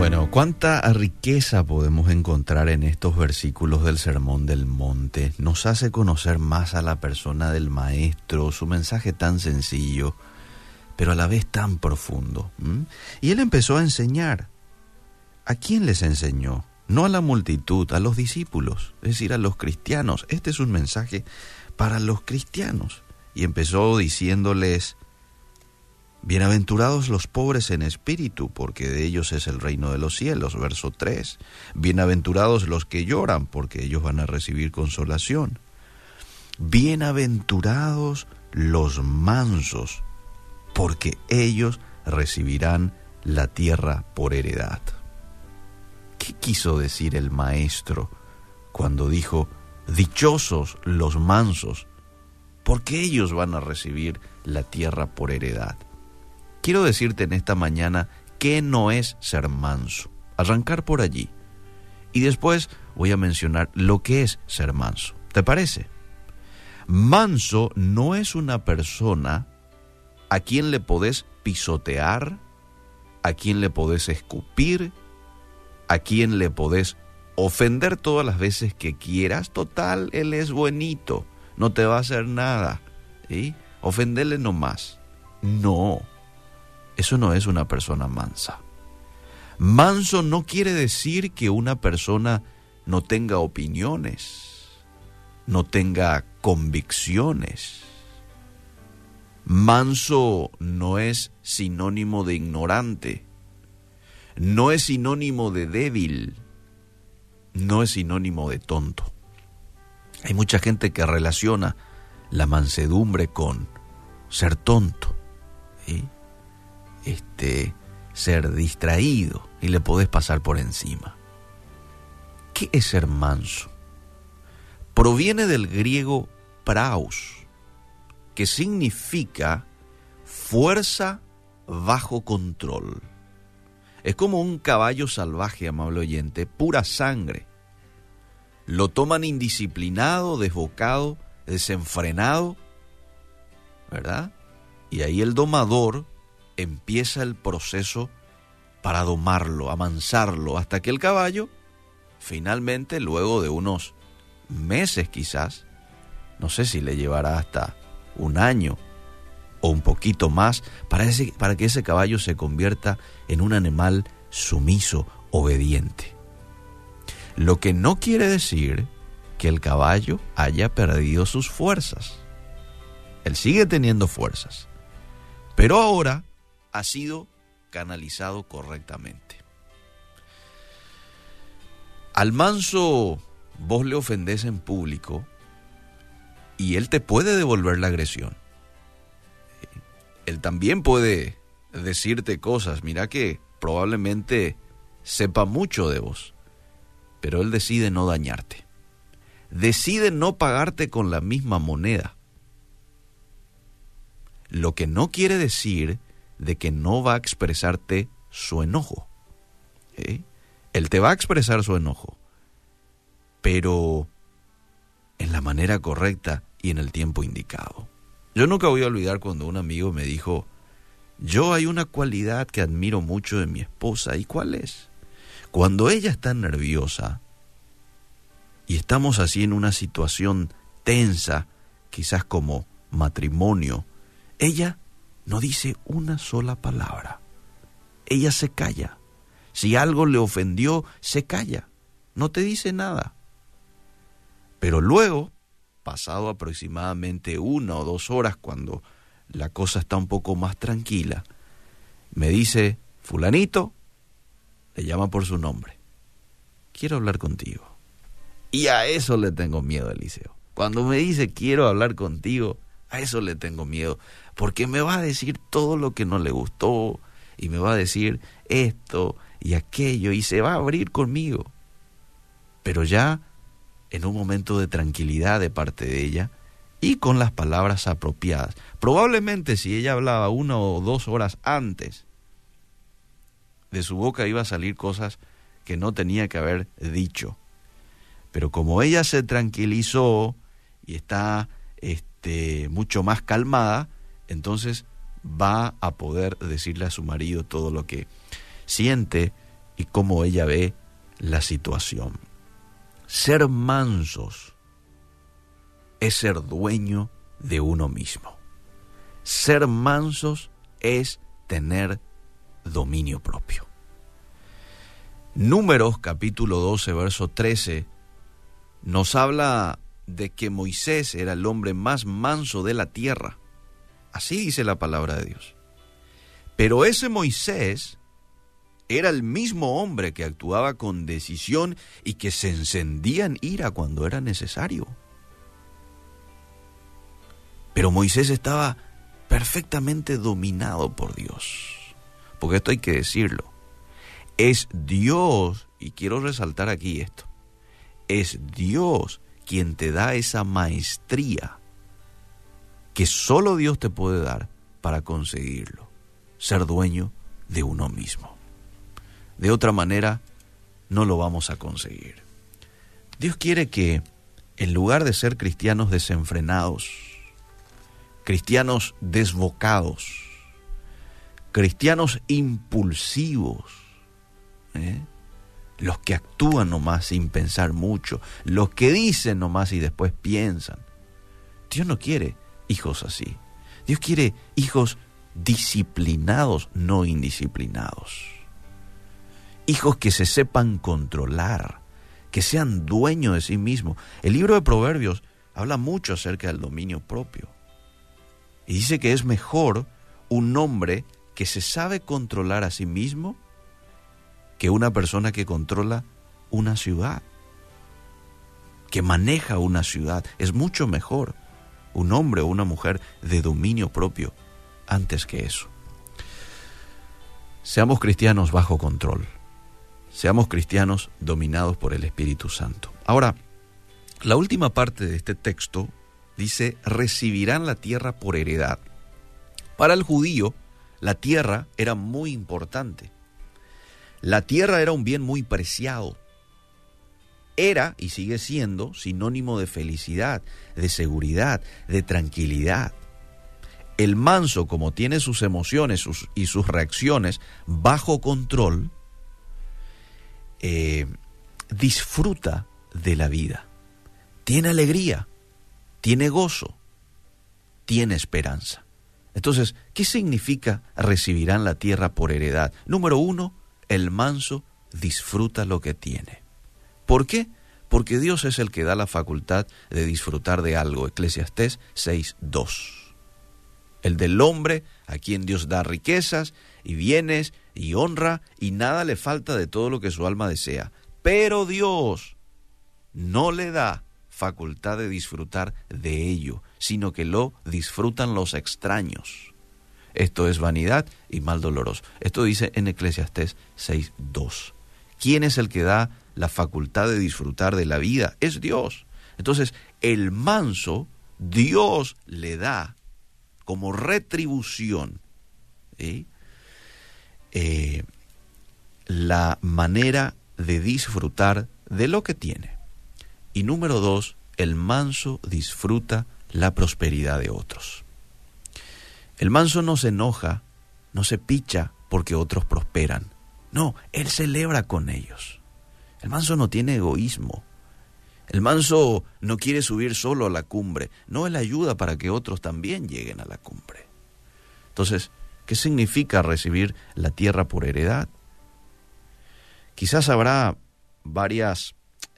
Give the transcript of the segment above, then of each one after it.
Bueno, cuánta riqueza podemos encontrar en estos versículos del Sermón del Monte. Nos hace conocer más a la persona del Maestro, su mensaje tan sencillo, pero a la vez tan profundo. Y él empezó a enseñar. ¿A quién les enseñó? No a la multitud, a los discípulos, es decir, a los cristianos. Este es un mensaje para los cristianos. Y empezó diciéndoles, Bienaventurados los pobres en espíritu, porque de ellos es el reino de los cielos. Verso 3. Bienaventurados los que lloran, porque ellos van a recibir consolación. Bienaventurados los mansos, porque ellos recibirán la tierra por heredad. ¿Qué quiso decir el maestro cuando dijo, dichosos los mansos, porque ellos van a recibir la tierra por heredad? Quiero decirte en esta mañana que no es ser manso. Arrancar por allí. Y después voy a mencionar lo que es ser manso. ¿Te parece? Manso no es una persona a quien le podés pisotear, a quien le podés escupir, a quien le podés ofender todas las veces que quieras. Total, él es buenito, no te va a hacer nada. ¿sí? Ofenderle nomás. No. Eso no es una persona mansa. Manso no quiere decir que una persona no tenga opiniones, no tenga convicciones. Manso no es sinónimo de ignorante, no es sinónimo de débil, no es sinónimo de tonto. Hay mucha gente que relaciona la mansedumbre con ser tonto. Este, ser distraído y le podés pasar por encima. ¿Qué es ser manso? Proviene del griego praus, que significa fuerza bajo control. Es como un caballo salvaje, amable oyente, pura sangre. Lo toman indisciplinado, desbocado, desenfrenado, ¿verdad? Y ahí el domador empieza el proceso para domarlo, amansarlo, hasta que el caballo, finalmente, luego de unos meses quizás, no sé si le llevará hasta un año o un poquito más, para, para que ese caballo se convierta en un animal sumiso, obediente. Lo que no quiere decir que el caballo haya perdido sus fuerzas. Él sigue teniendo fuerzas. Pero ahora ha sido canalizado correctamente. Al manso vos le ofendés en público y él te puede devolver la agresión. Él también puede decirte cosas, mira que probablemente sepa mucho de vos, pero él decide no dañarte. Decide no pagarte con la misma moneda. Lo que no quiere decir de que no va a expresarte su enojo. Él te va a expresar su enojo, pero en la manera correcta y en el tiempo indicado. Yo nunca voy a olvidar cuando un amigo me dijo, yo hay una cualidad que admiro mucho de mi esposa, ¿y cuál es? Cuando ella está nerviosa y estamos así en una situación tensa, quizás como matrimonio, ella no dice una sola palabra. Ella se calla. Si algo le ofendió, se calla. No te dice nada. Pero luego, pasado aproximadamente una o dos horas, cuando la cosa está un poco más tranquila, me dice, fulanito, le llama por su nombre. Quiero hablar contigo. Y a eso le tengo miedo, Eliseo. Cuando me dice quiero hablar contigo, a eso le tengo miedo, porque me va a decir todo lo que no le gustó y me va a decir esto y aquello y se va a abrir conmigo. Pero ya en un momento de tranquilidad de parte de ella y con las palabras apropiadas. Probablemente si ella hablaba una o dos horas antes, de su boca iba a salir cosas que no tenía que haber dicho. Pero como ella se tranquilizó y está este, mucho más calmada, entonces va a poder decirle a su marido todo lo que siente y cómo ella ve la situación. Ser mansos es ser dueño de uno mismo. Ser mansos es tener dominio propio. Números capítulo 12, verso 13, nos habla de que Moisés era el hombre más manso de la tierra. Así dice la palabra de Dios. Pero ese Moisés era el mismo hombre que actuaba con decisión y que se encendía en ira cuando era necesario. Pero Moisés estaba perfectamente dominado por Dios. Porque esto hay que decirlo. Es Dios, y quiero resaltar aquí esto, es Dios quien te da esa maestría que solo Dios te puede dar para conseguirlo, ser dueño de uno mismo. De otra manera, no lo vamos a conseguir. Dios quiere que, en lugar de ser cristianos desenfrenados, cristianos desbocados, cristianos impulsivos, ¿eh? los que actúan nomás sin pensar mucho, los que dicen nomás y después piensan. Dios no quiere hijos así. Dios quiere hijos disciplinados, no indisciplinados. Hijos que se sepan controlar, que sean dueños de sí mismos. El libro de Proverbios habla mucho acerca del dominio propio. Y dice que es mejor un hombre que se sabe controlar a sí mismo que una persona que controla una ciudad, que maneja una ciudad. Es mucho mejor un hombre o una mujer de dominio propio antes que eso. Seamos cristianos bajo control. Seamos cristianos dominados por el Espíritu Santo. Ahora, la última parte de este texto dice, recibirán la tierra por heredad. Para el judío, la tierra era muy importante. La tierra era un bien muy preciado. Era y sigue siendo sinónimo de felicidad, de seguridad, de tranquilidad. El manso, como tiene sus emociones y sus reacciones bajo control, eh, disfruta de la vida, tiene alegría, tiene gozo, tiene esperanza. Entonces, ¿qué significa recibirán la tierra por heredad? Número uno, el manso disfruta lo que tiene. ¿Por qué? Porque Dios es el que da la facultad de disfrutar de algo. Eclesiastés 6.2. El del hombre a quien Dios da riquezas y bienes y honra y nada le falta de todo lo que su alma desea. Pero Dios no le da facultad de disfrutar de ello, sino que lo disfrutan los extraños. Esto es vanidad y mal doloroso. Esto dice en Eclesiastés 6.2. ¿Quién es el que da la facultad de disfrutar de la vida? Es Dios. Entonces, el manso, Dios le da como retribución eh, la manera de disfrutar de lo que tiene. Y número dos, el manso disfruta la prosperidad de otros. El manso no se enoja, no se picha porque otros prosperan. No, él celebra con ellos. El manso no tiene egoísmo. El manso no quiere subir solo a la cumbre. No, él ayuda para que otros también lleguen a la cumbre. Entonces, ¿qué significa recibir la tierra por heredad? Quizás habrá varias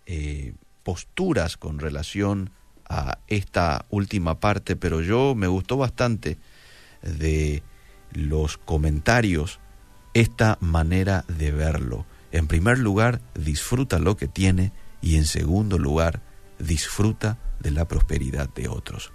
eh, posturas con relación a esta última parte, pero yo me gustó bastante de los comentarios esta manera de verlo. En primer lugar, disfruta lo que tiene y en segundo lugar, disfruta de la prosperidad de otros.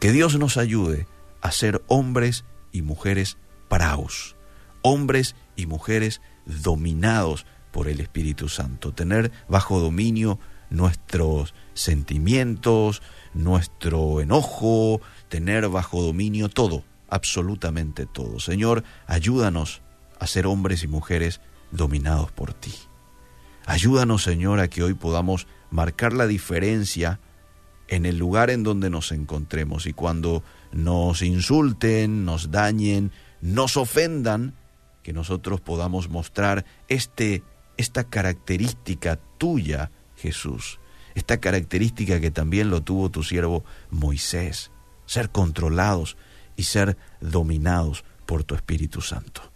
Que Dios nos ayude a ser hombres y mujeres praus, hombres y mujeres dominados por el Espíritu Santo, tener bajo dominio nuestros sentimientos, nuestro enojo, tener bajo dominio todo, absolutamente todo. Señor, ayúdanos a ser hombres y mujeres dominados por ti. Ayúdanos, Señor, a que hoy podamos marcar la diferencia en el lugar en donde nos encontremos y cuando nos insulten, nos dañen, nos ofendan, que nosotros podamos mostrar este esta característica tuya, Jesús, esta característica que también lo tuvo tu siervo Moisés, ser controlados y ser dominados por tu Espíritu Santo.